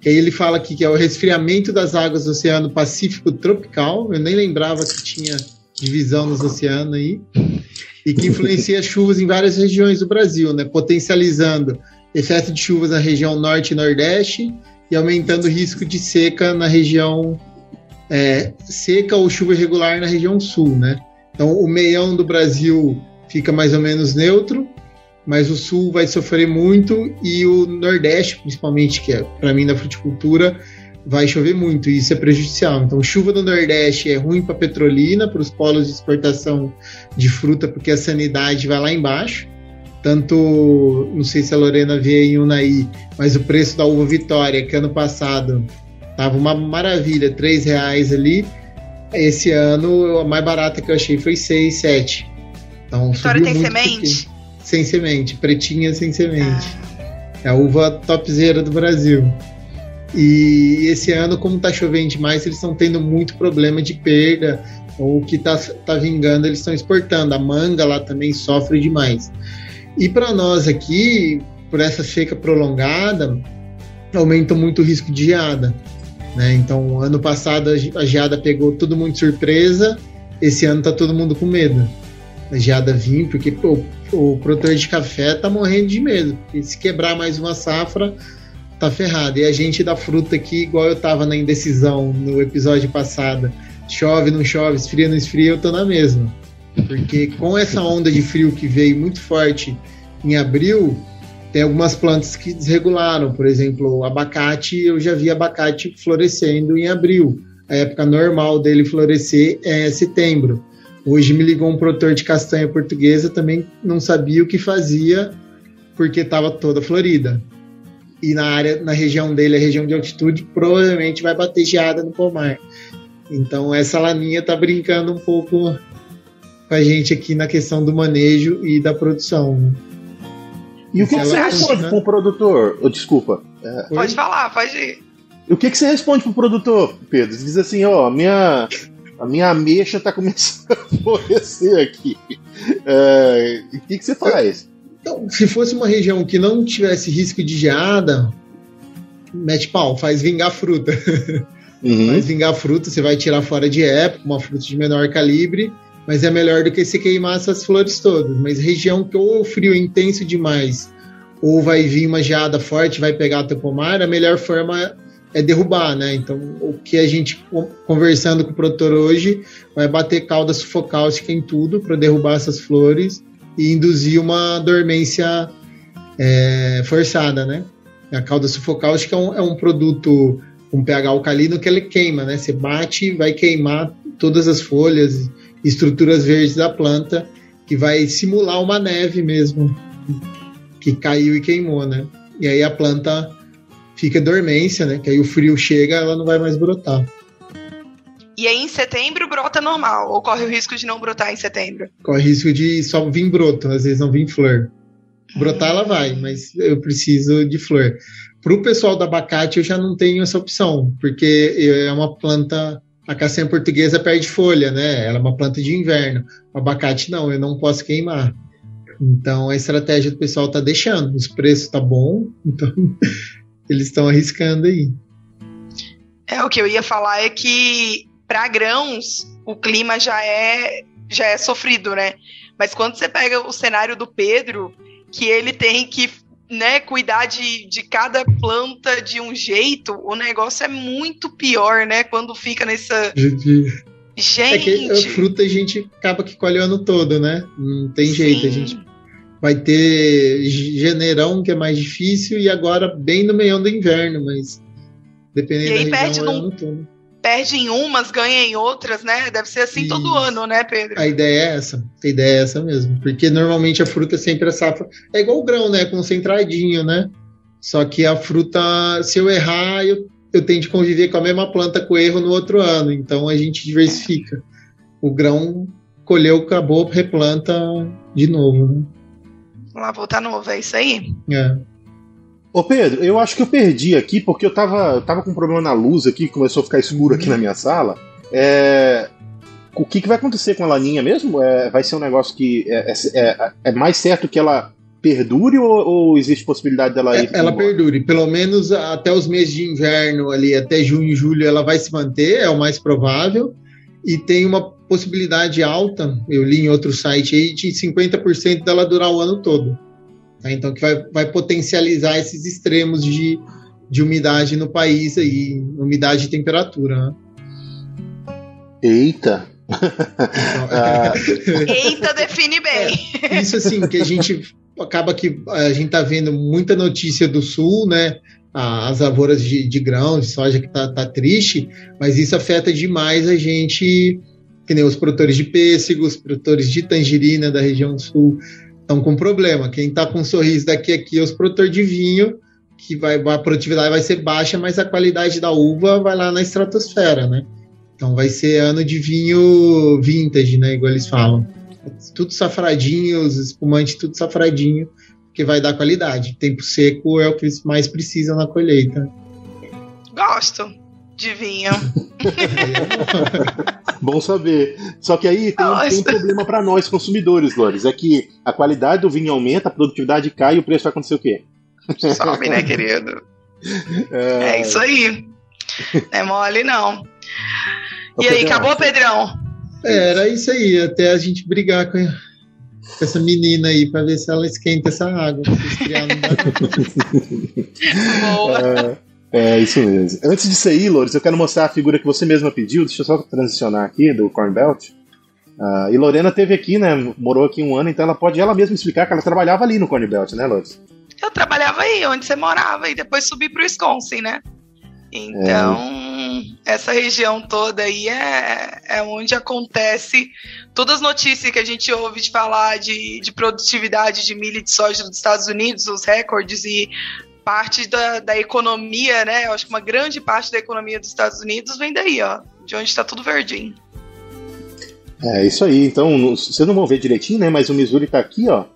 Que aí ele fala aqui que é o resfriamento das águas do Oceano Pacífico Tropical. Eu nem lembrava que tinha divisão nos oceanos aí. E que influencia as chuvas em várias regiões do Brasil, né? Potencializando excesso de chuvas na região norte e nordeste e aumentando o risco de seca na região é, seca ou chuva irregular na região sul, né? Então, o meião do Brasil fica mais ou menos neutro mas o sul vai sofrer muito e o nordeste, principalmente, que é para mim na fruticultura, vai chover muito e isso é prejudicial. Então, chuva no nordeste é ruim para petrolina, para os polos de exportação de fruta, porque a sanidade vai lá embaixo. Tanto, não sei se a Lorena vê em Unai, mas o preço da uva Vitória, que ano passado tava uma maravilha, três reais ali. Esse ano, a mais barata que eu achei foi seis, sete. Então, Vitória tem semente? Porque sem semente, pretinha sem semente. Ah. É a uva topzera do Brasil. E esse ano, como está chovendo demais, eles estão tendo muito problema de perda. Ou o que está tá vingando, eles estão exportando. A manga lá também sofre demais. E para nós aqui, por essa seca prolongada, aumenta muito o risco de geada. Né? Então, ano passado a geada pegou todo mundo de surpresa, esse ano está todo mundo com medo da geada vir, porque pô, o produtor de café tá morrendo de medo. Porque se quebrar mais uma safra, tá ferrado. E a gente da fruta aqui, igual eu tava na indecisão no episódio passado, chove, não chove, esfria, não esfria, eu tô na mesma. Porque com essa onda de frio que veio muito forte em abril, tem algumas plantas que desregularam. Por exemplo, o abacate, eu já vi abacate florescendo em abril. A época normal dele florescer é setembro. Hoje me ligou um produtor de castanha portuguesa, também não sabia o que fazia, porque estava toda florida. E na área, na região dele, a região de altitude, provavelmente vai bater geada no pomar. Então essa laninha está brincando um pouco com a gente aqui na questão do manejo e da produção. Né? E o que, que você responde para o produtor? Oh, desculpa. É... Pode falar, pode ir. E o que, que você responde para o produtor, Pedro? Você diz assim, ó, oh, minha, a minha ameixa está começando a florescer aqui. É, o que, que você faz? Então, se fosse uma região que não tivesse risco de geada, mete pau, faz vingar fruta. Uhum. Faz vingar fruta, você vai tirar fora de época, uma fruta de menor calibre, mas é melhor do que se queimar essas flores todas. Mas região que ou o frio é intenso demais, ou vai vir uma geada forte, vai pegar teu pomar, a melhor forma é derrubar, né? Então, o que a gente conversando com o produtor hoje vai bater cauda sufocáustica em tudo para derrubar essas flores e induzir uma dormência é, forçada, né? A cauda sufocáustica é um, é um produto com pH alcalino que ele queima, né? Você bate vai queimar todas as folhas, estruturas verdes da planta, que vai simular uma neve mesmo, que caiu e queimou, né? E aí a planta fica dormência, né? Que aí o frio chega, ela não vai mais brotar. E aí em setembro brota normal, ou corre o risco de não brotar em setembro? Corre o risco de só vir broto, às vezes não vir flor. Brotar ela vai, mas eu preciso de flor. Para o pessoal do abacate, eu já não tenho essa opção, porque é uma planta. A castanha portuguesa perde folha, né? Ela é uma planta de inverno. O abacate não, eu não posso queimar. Então a estratégia do pessoal tá deixando. Os preços tá bom, então eles estão arriscando aí. É, o que eu ia falar é que para grãos o clima já é já é sofrido, né? Mas quando você pega o cenário do Pedro, que ele tem que né, cuidar de, de cada planta de um jeito, o negócio é muito pior, né? Quando fica nessa. Gente. É que a fruta a gente acaba que colhe o ano todo, né? Não tem Sim. jeito. A gente vai ter janeirão, que é mais difícil, e agora bem no meio do inverno, mas dependendo e da região, é num, ano todo perde em umas, ganha em outras, né? Deve ser assim todo ano, né, Pedro? A ideia é essa. A ideia é essa mesmo. Porque normalmente a fruta sempre é safra. É igual o grão, né? Concentradinho, né? Só que a fruta, se eu errar, eu, eu tenho de conviver com a mesma planta com erro no outro ano. Então a gente diversifica. O grão colheu, acabou, replanta de novo, né? Lá voltar novo, é isso aí? É. Ô Pedro, eu acho que eu perdi aqui porque eu tava, eu tava com um problema na luz aqui, começou a ficar escuro aqui na minha sala. É, o que, que vai acontecer com a laninha mesmo? É, vai ser um negócio que é, é, é, é mais certo que ela perdure ou, ou existe possibilidade dela ir? É, ela embora? perdure, pelo menos até os meses de inverno ali, até junho e julho ela vai se manter, é o mais provável. E tem uma possibilidade alta, eu li em outro site aí, de 50% dela durar o ano todo. Tá? Então, que vai, vai potencializar esses extremos de, de umidade no país aí, umidade e temperatura. Né? Eita! Eita, define bem. É, isso assim, que a gente acaba que a gente tá vendo muita notícia do sul, né? As lavouras de, de grãos, de soja que tá, tá triste, mas isso afeta demais a gente, que nem os produtores de pêssego, os produtores de tangerina da região sul, estão com problema. Quem está com um sorriso daqui aqui é os produtores de vinho, que vai, a produtividade vai ser baixa, mas a qualidade da uva vai lá na estratosfera, né? Então vai ser ano de vinho vintage, né? Igual eles falam. Tudo safradinho, os espumantes tudo safradinho, que vai dar qualidade. Tempo seco é o que eles mais precisam na colheita. Gosto de vinho. Bom saber. Só que aí tem, tem um problema para nós consumidores, Lores. É que a qualidade do vinho aumenta, a produtividade cai e o preço vai acontecer o quê? Sobe, né, querido? É, é isso aí. Não é mole, não. e aí, acabou, Pedrão? É, era isso aí, até a gente brigar com essa menina aí para ver se ela esquenta essa água. Boa. É. É, isso mesmo. Antes de sair, Lourdes, eu quero mostrar a figura que você mesma pediu. Deixa eu só transicionar aqui do Corn Belt. Uh, e Lorena teve aqui, né? Morou aqui um ano, então ela pode ela mesma explicar que ela trabalhava ali no Corn Belt, né, Lourdes? Eu trabalhava aí, onde você morava, e depois subi para o Wisconsin, né? Então, é. essa região toda aí é, é onde acontece todas as notícias que a gente ouve de falar de, de produtividade de milho e de soja dos Estados Unidos, os recordes e parte da, da economia, né? Eu acho que uma grande parte da economia dos Estados Unidos vem daí, ó, de onde está tudo verdinho. É isso aí. Então, vocês não vão ver direitinho, né? Mas o Missouri está aqui, ó.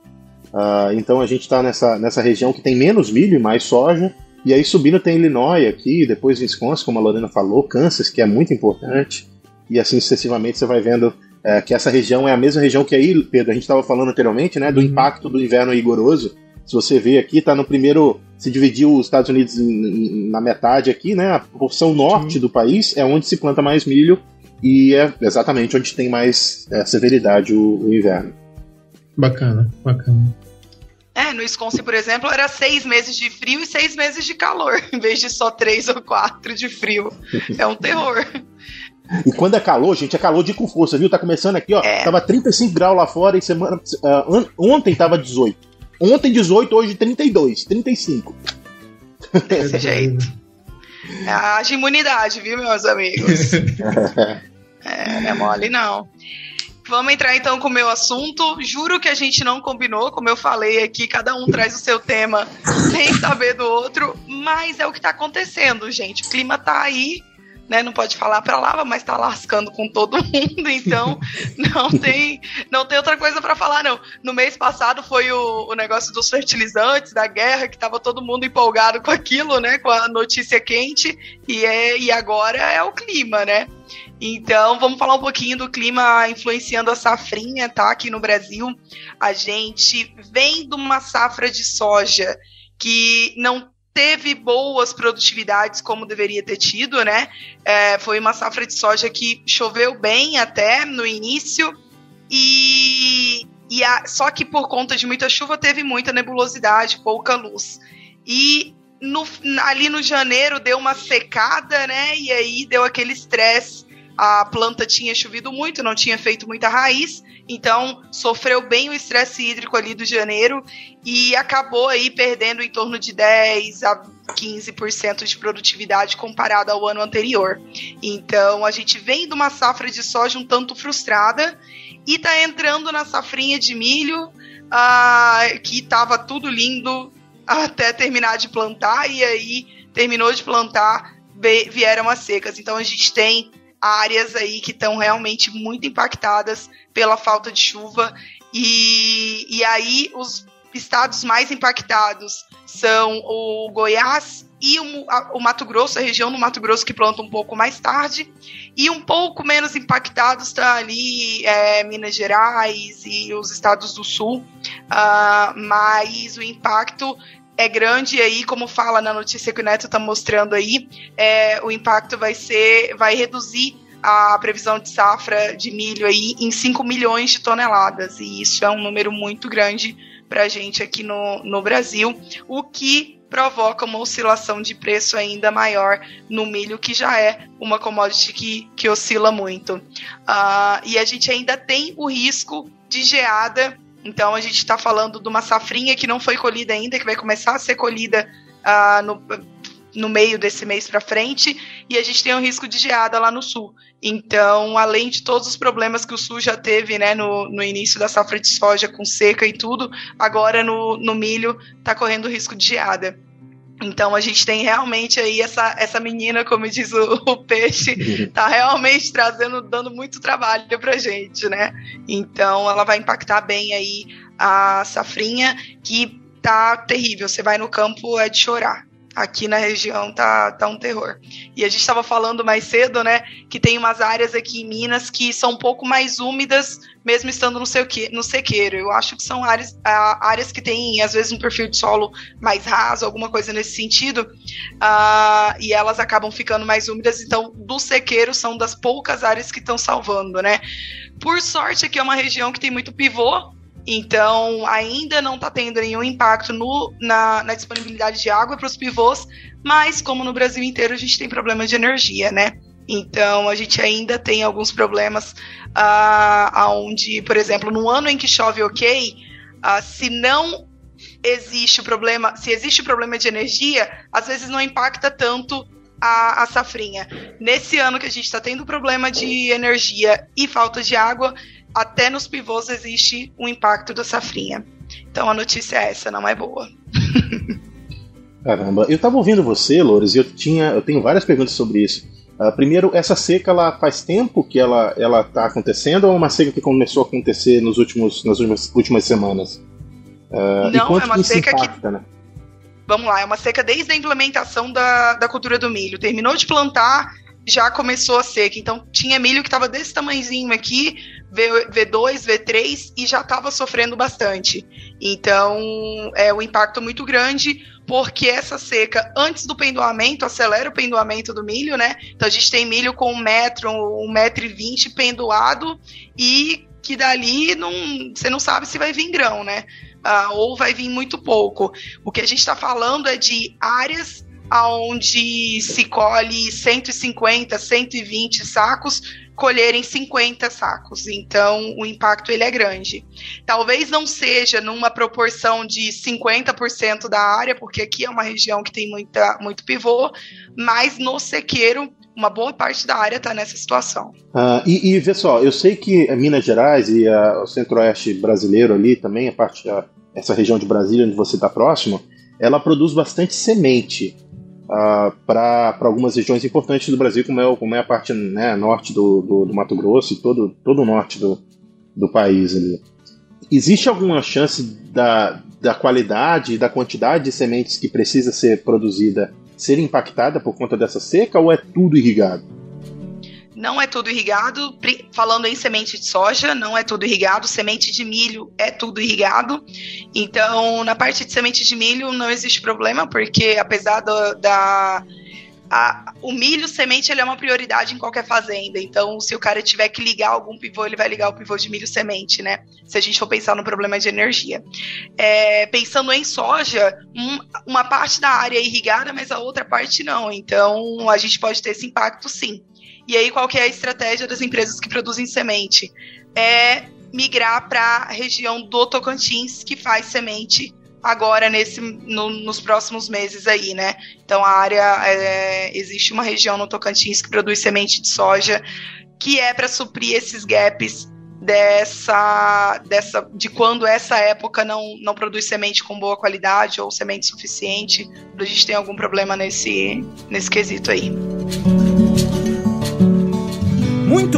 Uh, então a gente está nessa, nessa região que tem menos milho e mais soja. E aí subindo tem Illinois aqui, depois Wisconsin, como a Lorena falou, Kansas, que é muito importante. E assim sucessivamente você vai vendo é, que essa região é a mesma região que aí, Pedro, a gente estava falando anteriormente, né? Do uhum. impacto do inverno rigoroso se você vê aqui, está no primeiro. Se dividiu os Estados Unidos em, em, na metade aqui, né? A porção norte Sim. do país é onde se planta mais milho e é exatamente onde tem mais é, severidade o, o inverno. Bacana, bacana. É, no Wisconsin, por exemplo, era seis meses de frio e seis meses de calor, em vez de só três ou quatro de frio. É um terror. E quando é calor, gente, é calor de com força, viu? Tá começando aqui, ó. É. Tava 35 graus lá fora e semana. Uh, ontem tava 18. Ontem 18, hoje 32, 35. Desse jeito. Haja imunidade, viu, meus amigos? é, não é mole, não. Vamos entrar então com o meu assunto. Juro que a gente não combinou, como eu falei aqui, cada um traz o seu tema sem saber do outro, mas é o que está acontecendo, gente. O clima está aí, né? Não pode falar para lava, mas está lascando com todo mundo, então não tem, não tem outra coisa para falar não. No mês passado foi o, o negócio dos fertilizantes, da guerra, que estava todo mundo empolgado com aquilo, né? Com a notícia quente e é e agora é o clima, né? Então, vamos falar um pouquinho do clima influenciando a safrinha, tá? Aqui no Brasil, a gente vem de uma safra de soja que não teve boas produtividades como deveria ter tido, né? É, foi uma safra de soja que choveu bem até no início e, e a, só que por conta de muita chuva teve muita nebulosidade, pouca luz. E no, ali no janeiro deu uma secada, né? E aí deu aquele estresse. A planta tinha chovido muito, não tinha feito muita raiz, então sofreu bem o estresse hídrico ali do janeiro e acabou aí perdendo em torno de 10 a 15% de produtividade comparado ao ano anterior. Então a gente vem de uma safra de soja um tanto frustrada e tá entrando na safrinha de milho, uh, que tava tudo lindo até terminar de plantar, e aí terminou de plantar, vieram as secas. Então a gente tem áreas aí que estão realmente muito impactadas pela falta de chuva. E, e aí os estados mais impactados são o Goiás e o, o, Mato Grosso, a região do Mato Grosso que planta um pouco mais tarde, e um pouco menos impactados está ali é, Minas Gerais e os estados do Sul, uh, mas o impacto é grande aí, como fala na notícia que o Neto está mostrando aí, é, o impacto vai ser, vai reduzir a previsão de safra de milho aí em 5 milhões de toneladas, e isso é um número muito grande para a gente aqui no, no Brasil, o que provoca uma oscilação de preço ainda maior no milho, que já é uma commodity que, que oscila muito. Uh, e a gente ainda tem o risco de geada então a gente está falando de uma safrinha que não foi colhida ainda, que vai começar a ser colhida uh, no, no meio desse mês para frente, e a gente tem um risco de geada lá no sul. Então, além de todos os problemas que o sul já teve né, no, no início da safra de soja com seca e tudo, agora no, no milho está correndo risco de geada. Então a gente tem realmente aí essa, essa menina, como diz o, o peixe, tá realmente trazendo, dando muito trabalho pra gente, né? Então ela vai impactar bem aí a safrinha, que tá terrível. Você vai no campo, é de chorar aqui na região tá, tá um terror. E a gente estava falando mais cedo, né, que tem umas áreas aqui em Minas que são um pouco mais úmidas, mesmo estando no, seu no sequeiro. Eu acho que são áreas, áreas que têm, às vezes, um perfil de solo mais raso, alguma coisa nesse sentido, uh, e elas acabam ficando mais úmidas. Então, do sequeiro são das poucas áreas que estão salvando, né. Por sorte, aqui é uma região que tem muito pivô, então, ainda não está tendo nenhum impacto no, na, na disponibilidade de água para os pivôs, mas como no Brasil inteiro a gente tem problema de energia, né? Então, a gente ainda tem alguns problemas onde, por exemplo, no ano em que chove ok, uh, se não existe o problema, se existe problema de energia, às vezes não impacta tanto a, a safrinha. Nesse ano que a gente está tendo problema de energia e falta de água, até nos pivôs existe um impacto da safrinha. Então a notícia é essa, não é boa. Caramba, eu estava ouvindo você, Loures, e eu tinha, eu tenho várias perguntas sobre isso. Uh, primeiro, essa seca ela faz tempo que ela ela está acontecendo ou é uma seca que começou a acontecer nos últimos nas últimas, últimas semanas? Uh, não, é uma seca impacta, que né? Vamos lá, é uma seca desde a implementação da, da cultura do milho. Terminou de plantar, já começou a seca. Então tinha milho que estava desse tamanhozinho aqui, v, 2 V3 e já estava sofrendo bastante. Então é um impacto muito grande porque essa seca antes do pendoamento acelera o pendoamento do milho, né? Então a gente tem milho com um metro, um metro e vinte pendoado e que dali não, você não sabe se vai vir grão, né? Uh, ou vai vir muito pouco. O que a gente está falando é de áreas onde se colhe 150, 120 sacos, colherem 50 sacos. Então, o impacto ele é grande. Talvez não seja numa proporção de 50% da área, porque aqui é uma região que tem muita, muito pivô, mas no sequeiro, uma boa parte da área está nessa situação. Ah, e, e vê só, eu sei que Minas Gerais e a, o centro-oeste brasileiro ali também, a parte, a, essa região de Brasília onde você está próximo, ela produz bastante semente. Uh, uh, para algumas regiões importantes do Brasil, como é, como é a parte né, norte do, do, do, Mato Grosso e todo, todo o norte do, do país ali. Existe alguma chance da, da qualidade e da quantidade de sementes que precisa ser produzida ser impactada por conta dessa seca ou é tudo irrigado? Não é tudo irrigado. Falando em semente de soja, não é tudo irrigado. Semente de milho é tudo irrigado. Então, na parte de semente de milho não existe problema, porque apesar do, da. A, o milho semente ele é uma prioridade em qualquer fazenda. Então, se o cara tiver que ligar algum pivô, ele vai ligar o pivô de milho semente, né? Se a gente for pensar no problema de energia. É, pensando em soja, um, uma parte da área é irrigada, mas a outra parte não. Então, a gente pode ter esse impacto sim. E aí, qual que é a estratégia das empresas que produzem semente? É migrar para a região do Tocantins, que faz semente agora nesse, no, nos próximos meses aí, né? Então a área é, existe uma região no Tocantins que produz semente de soja que é para suprir esses gaps dessa, dessa de quando essa época não, não produz semente com boa qualidade ou semente suficiente, a gente tem algum problema nesse, nesse quesito aí.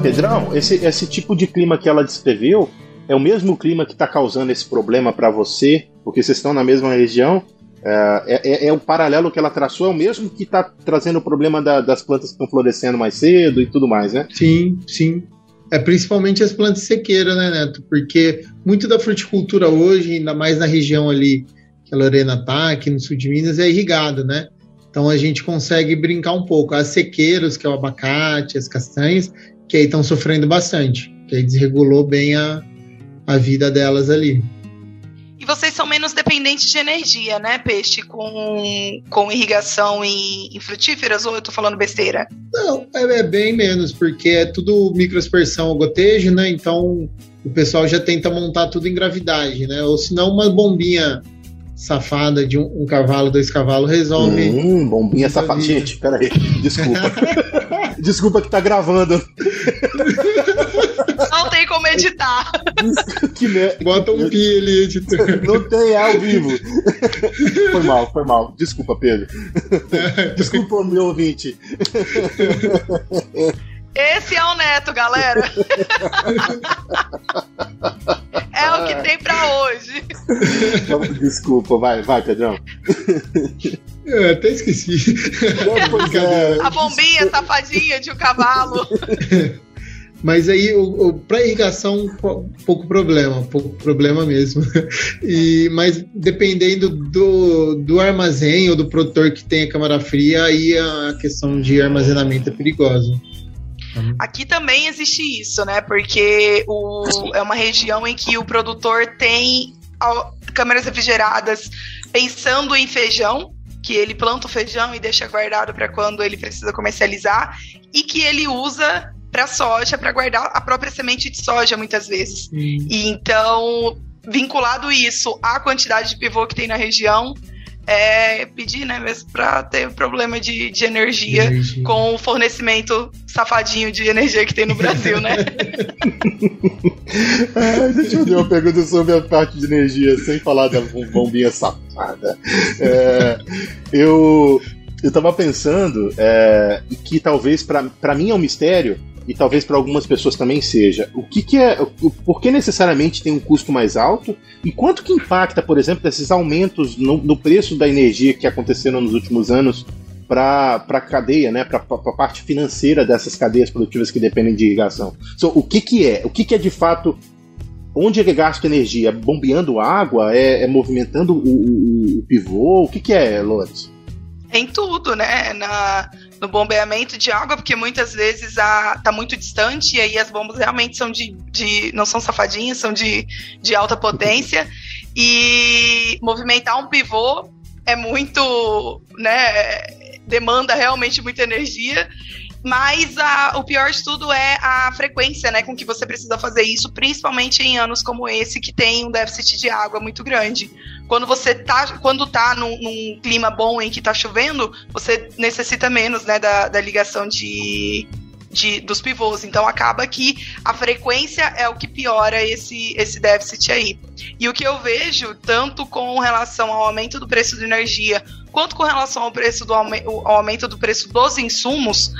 Pedrão, esse, esse tipo de clima que ela descreveu é o mesmo clima que está causando esse problema para você, porque vocês estão na mesma região. É, é, é, o paralelo que ela traçou, é o mesmo que está trazendo o problema da, das plantas que estão florescendo mais cedo e tudo mais, né? Sim, sim. É principalmente as plantas sequeiras, né, Neto? Porque muito da fruticultura hoje, ainda mais na região ali que a Lorena tá, aqui no sul de Minas, é irrigado, né? Então a gente consegue brincar um pouco. As sequeiras, que é o abacate, as castanhas, que aí estão sofrendo bastante, que aí desregulou bem a, a vida delas ali. E vocês são menos dependentes de energia, né, peixe, com, com irrigação em, em frutíferas, ou eu tô falando besteira? Não, é, é, bem menos, porque é tudo microaspersão ou gotejo, né? Então o pessoal já tenta montar tudo em gravidade, né? Ou se não, uma bombinha safada de um, um, cavalo, dois cavalos resolve. Hum, bombinha safada. Gente, peraí, desculpa. desculpa que tá gravando. Não tem como editar. que me... Bota um pi ali, editor. Não tem, é ao vivo. Foi mal, foi mal. Desculpa, Pedro. Desculpa, meu ouvinte. Esse é o Neto, galera. é o que tem pra hoje. Desculpa, vai, vai, Pedrão. Eu até esqueci. É, A bombinha safadinha de um cavalo. Mas aí, o, o para irrigação, pouco problema, pouco problema mesmo. E, mas dependendo do, do armazém ou do produtor que tem a câmara fria, aí a questão de armazenamento é perigosa. Uhum. Aqui também existe isso, né? Porque o, é uma região em que o produtor tem câmeras refrigeradas pensando em feijão, que ele planta o feijão e deixa guardado para quando ele precisa comercializar, e que ele usa para soja, para guardar a própria semente de soja muitas vezes. Uhum. E então, vinculado isso à quantidade de pivô que tem na região, é, pedir, né, mesmo para ter problema de, de energia, energia, com o fornecimento safadinho de energia que tem no Brasil, né? ah, deixa eu fazer uma pergunta sobre a parte de energia, sem falar da bombinha safada. É, eu, eu tava pensando é, que talvez, para mim é um mistério, e talvez para algumas pessoas também seja. O que, que é. Por que necessariamente tem um custo mais alto? E quanto que impacta, por exemplo, desses aumentos no, no preço da energia que aconteceram nos últimos anos para a cadeia, né, para a parte financeira dessas cadeias produtivas que dependem de irrigação? So, o que, que é? O que, que é de fato onde é gasta energia? Bombeando água? É, é movimentando o, o, o, pivô? O que, que é, Lourenço? Em tudo, né? Na, no bombeamento de água, porque muitas vezes a, tá muito distante e aí as bombas realmente são de, de não são safadinhas, são de, de alta potência. E movimentar um pivô é muito, né, demanda realmente muita energia. Mas a, o pior de tudo é a frequência, né, com que você precisa fazer isso, principalmente em anos como esse que tem um déficit de água muito grande. Quando você tá, quando tá num, num clima bom em que tá chovendo, você necessita menos, né, da, da ligação de, de, dos pivôs. Então acaba que a frequência é o que piora esse, esse déficit aí. E o que eu vejo, tanto com relação ao aumento do preço da energia, quanto com relação ao preço do ao aumento do preço dos insumos,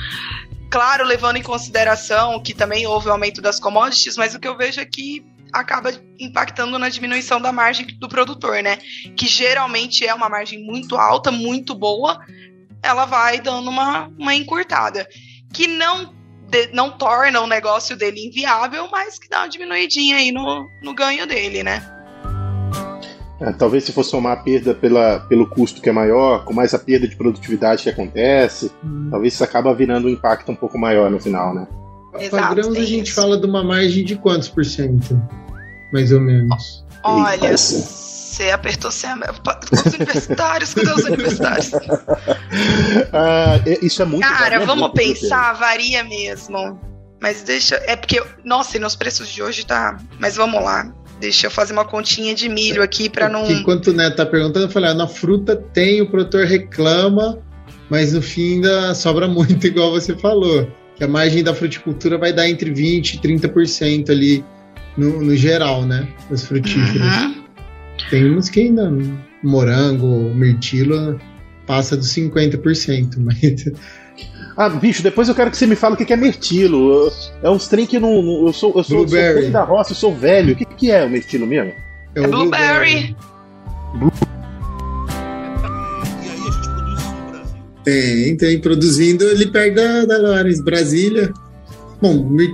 claro, levando em consideração que também houve o aumento das commodities, mas o que eu vejo é que acaba impactando na diminuição da margem do produtor, né? Que geralmente é uma margem muito alta, muito boa, ela vai dando uma, uma encurtada. Que não de, não torna o negócio dele inviável, mas que dá uma diminuidinha aí no, no ganho dele, né? É, talvez se for somar a perda pela, pelo custo que é maior, com mais a perda de produtividade que acontece, hum. talvez isso acaba virando um impacto um pouco maior no final, né? Exato, grãos a gente fala de uma margem de quantos por cento? Mais ou menos. Olha, você apertou sem com os universitários, com os universitários. Ah, é, isso é muito Cara, vamos pensar, varia mesmo. Mas deixa. É porque. Nossa, e nos preços de hoje tá. Mas vamos lá. Deixa eu fazer uma continha de milho aqui para não. Enquanto o Neto tá perguntando, eu falei: ah, na fruta tem, o produtor reclama, mas no fim ainda sobra muito, igual você falou. Que a margem da fruticultura vai dar entre 20% e 30% ali no, no geral, né? Das frutíferas. Uhum. Tem uns que ainda morango, mirtilo passa dos 50%, mas. Ah, bicho, depois eu quero que você me fale o que é mirtilo. É uns trem que não. Eu sou, eu sou, sou da roça, eu sou velho. O que, que é o mirtilo mesmo? É, é blueberry. Blue... Tem, tem. Produzindo ali perto da, da Brasília. Bom, mir...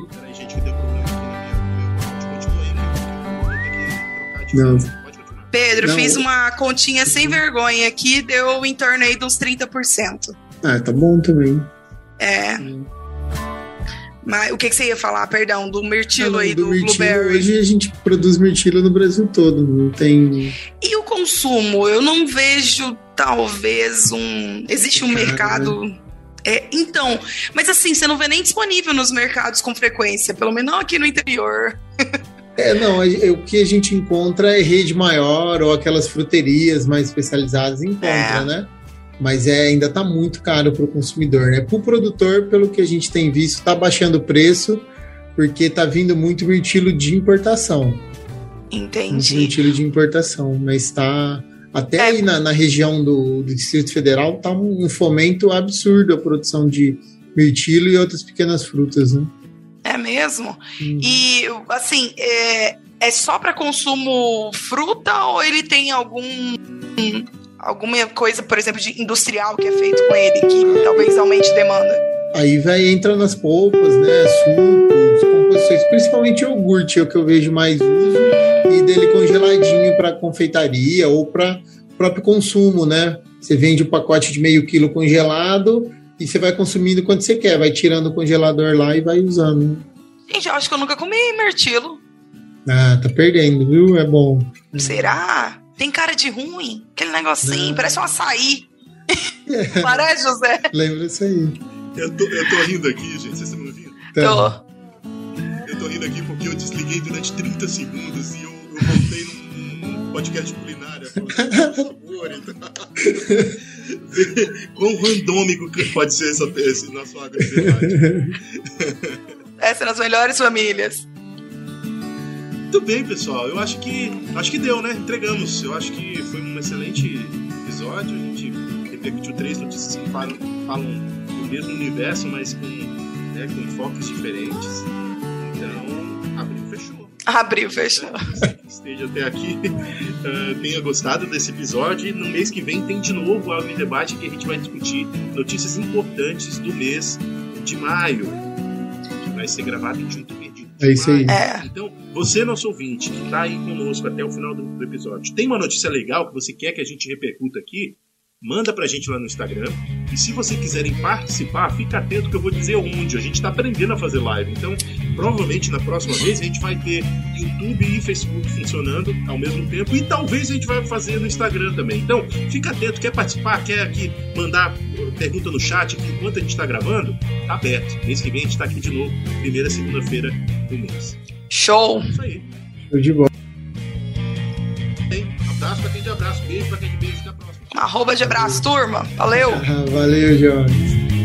Não. Pedro, Não. fiz uma continha sem vergonha aqui, deu em torno aí de uns 30%. Ah, tá bom também. É. Hum. Mas o que, que você ia falar, perdão, do mirtilo não, aí, do, do mirtilo, blueberry? Hoje a gente produz mirtilo no Brasil todo, não tem... E o consumo? Eu não vejo, talvez, um... Existe um Cara, mercado... Né? É, então, mas assim, você não vê nem disponível nos mercados com frequência, pelo menos não aqui no interior. É, não, o que a gente encontra é rede maior ou aquelas fruterias mais especializadas encontra, é. né? Mas é, ainda está muito caro para o consumidor, né? Para o produtor, pelo que a gente tem visto, está baixando o preço porque está vindo muito mirtilo de importação. Entendi. Muito mirtilo de importação, mas está até é. aí na, na região do, do, Distrito Federal está um, um fomento absurdo a produção de mirtilo e outras pequenas frutas, né? É mesmo? Hum. E, assim, é, é só para consumo fruta ou ele tem algum. Alguma coisa, por exemplo, de industrial que é feito com ele, que talvez aumente demanda? Aí vai entra nas polpas, né? Sucos, composições, principalmente iogurte, é o que eu vejo mais uso, e dele congeladinho para confeitaria ou para próprio consumo, né? Você vende o um pacote de meio quilo congelado, e você vai consumindo quando você quer, vai tirando o congelador lá e vai usando. Gente, eu acho que eu nunca comi mirtilo. Ah, tá perdendo, viu? É bom. Será? Tem cara de ruim? Aquele negocinho, Não. parece um açaí. É. Parece, José? Lembra isso aí. Eu tô, eu tô rindo aqui, gente, vocês estão me ouvindo? Tá. Tô. Eu tô rindo aqui porque eu desliguei durante 30 segundos e eu, eu voltei num podcast culinária. Quão randômico que pode ser essa, esse nosso agrodebate. Essa é nas melhores famílias. Muito bem, pessoal. Eu acho que acho que deu, né? Entregamos. Eu acho que foi um excelente episódio. A gente repercutiu três notícias que falam, falam do mesmo universo, mas com, né, com enfoques diferentes. Então, abriu, fechou. Abriu, fechou. esteja até aqui uh, tenha gostado desse episódio. No mês que vem tem de novo algo em debate que a gente vai discutir notícias importantes do mês de maio, que vai ser gravado em junto perdido. É isso aí. É. Então, você, nosso ouvinte, que está aí conosco até o final do, do, episódio, tem uma notícia legal que você quer que a gente repercuta aqui? Manda pra gente lá no Instagram. E se vocês quiserem participar, fica atento que eu vou dizer onde. A gente tá aprendendo a fazer live. Então, provavelmente na próxima vez a gente vai ter YouTube e Facebook funcionando ao mesmo tempo. E talvez a gente vai fazer no Instagram também. Então, fica atento, quer participar, quer aqui mandar pergunta no chat aqui enquanto a gente tá gravando, tá aberto. Mês que vem a gente tá aqui de novo, primeira segunda-feira do mês. Show! Isso aí. Show de bola. Abraço pra quem de abraço, beijo pra quem de beijo. Arroba de abraço, turma. Valeu! Valeu, Jones.